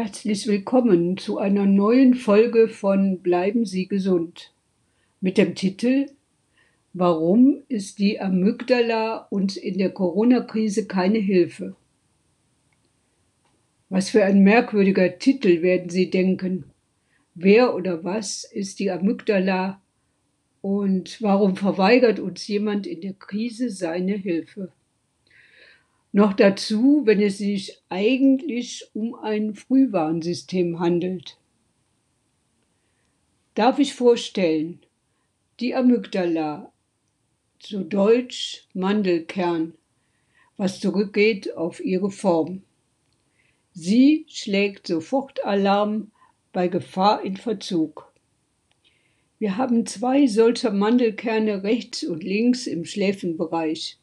Herzlich willkommen zu einer neuen Folge von Bleiben Sie gesund mit dem Titel Warum ist die Amygdala uns in der Corona-Krise keine Hilfe? Was für ein merkwürdiger Titel werden Sie denken. Wer oder was ist die Amygdala und warum verweigert uns jemand in der Krise seine Hilfe? Noch dazu, wenn es sich eigentlich um ein Frühwarnsystem handelt. Darf ich vorstellen, die Amygdala, zu Deutsch Mandelkern, was zurückgeht auf ihre Form. Sie schlägt sofort Alarm bei Gefahr in Verzug. Wir haben zwei solcher Mandelkerne rechts und links im Schläfenbereich.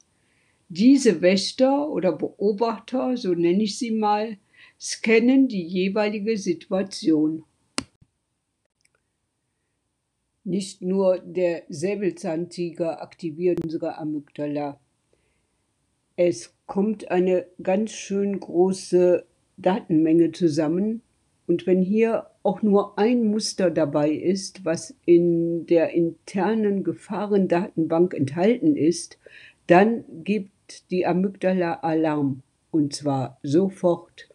Diese Wächter oder Beobachter, so nenne ich sie mal, scannen die jeweilige Situation. Nicht nur der Säbelzahntiger aktiviert unsere Amygdala. Es kommt eine ganz schön große Datenmenge zusammen. Und wenn hier auch nur ein Muster dabei ist, was in der internen Gefahrendatenbank enthalten ist, dann gibt die Amygdala Alarm, und zwar sofort,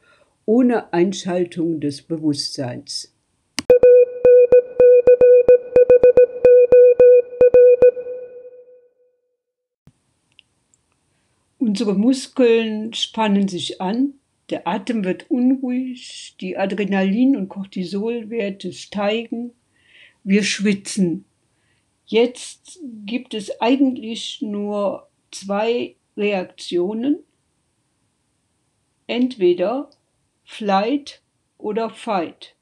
ohne Einschaltung des Bewusstseins. Unsere Muskeln spannen sich an, der Atem wird unruhig, die Adrenalin- und Cortisolwerte steigen, wir schwitzen. Jetzt gibt es eigentlich nur zwei Reaktionen, entweder Flight oder Fight.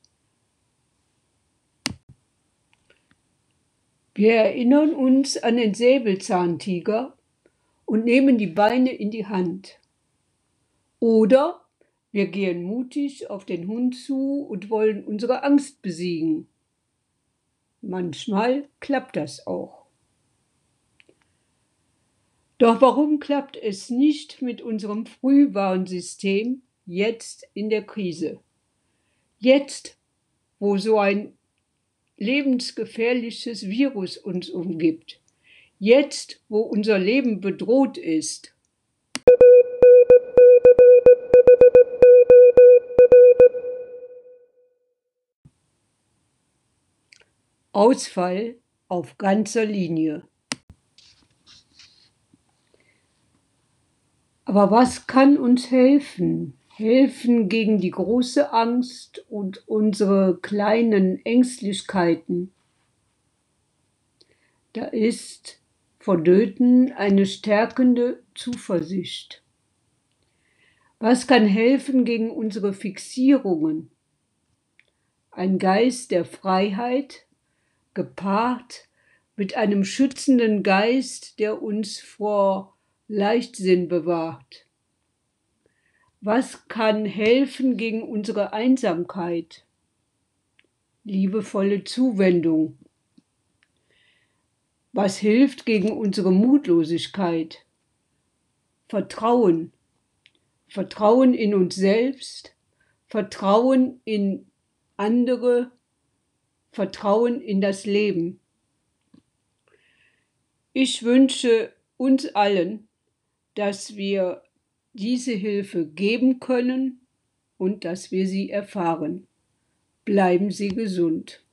Wir erinnern uns an den Säbelzahntiger und nehmen die Beine in die Hand. Oder wir gehen mutig auf den Hund zu und wollen unsere Angst besiegen. Manchmal klappt das auch. Doch warum klappt es nicht mit unserem Frühwarnsystem jetzt in der Krise? Jetzt, wo so ein lebensgefährliches Virus uns umgibt. Jetzt, wo unser Leben bedroht ist. Ausfall auf ganzer Linie. Aber was kann uns helfen? Helfen gegen die große Angst und unsere kleinen Ängstlichkeiten. Da ist vonnöten eine stärkende Zuversicht. Was kann helfen gegen unsere Fixierungen? Ein Geist der Freiheit, gepaart mit einem schützenden Geist, der uns vor Leichtsinn bewahrt. Was kann helfen gegen unsere Einsamkeit? Liebevolle Zuwendung. Was hilft gegen unsere Mutlosigkeit? Vertrauen. Vertrauen in uns selbst, Vertrauen in andere, Vertrauen in das Leben. Ich wünsche uns allen, dass wir diese Hilfe geben können und dass wir sie erfahren. Bleiben Sie gesund.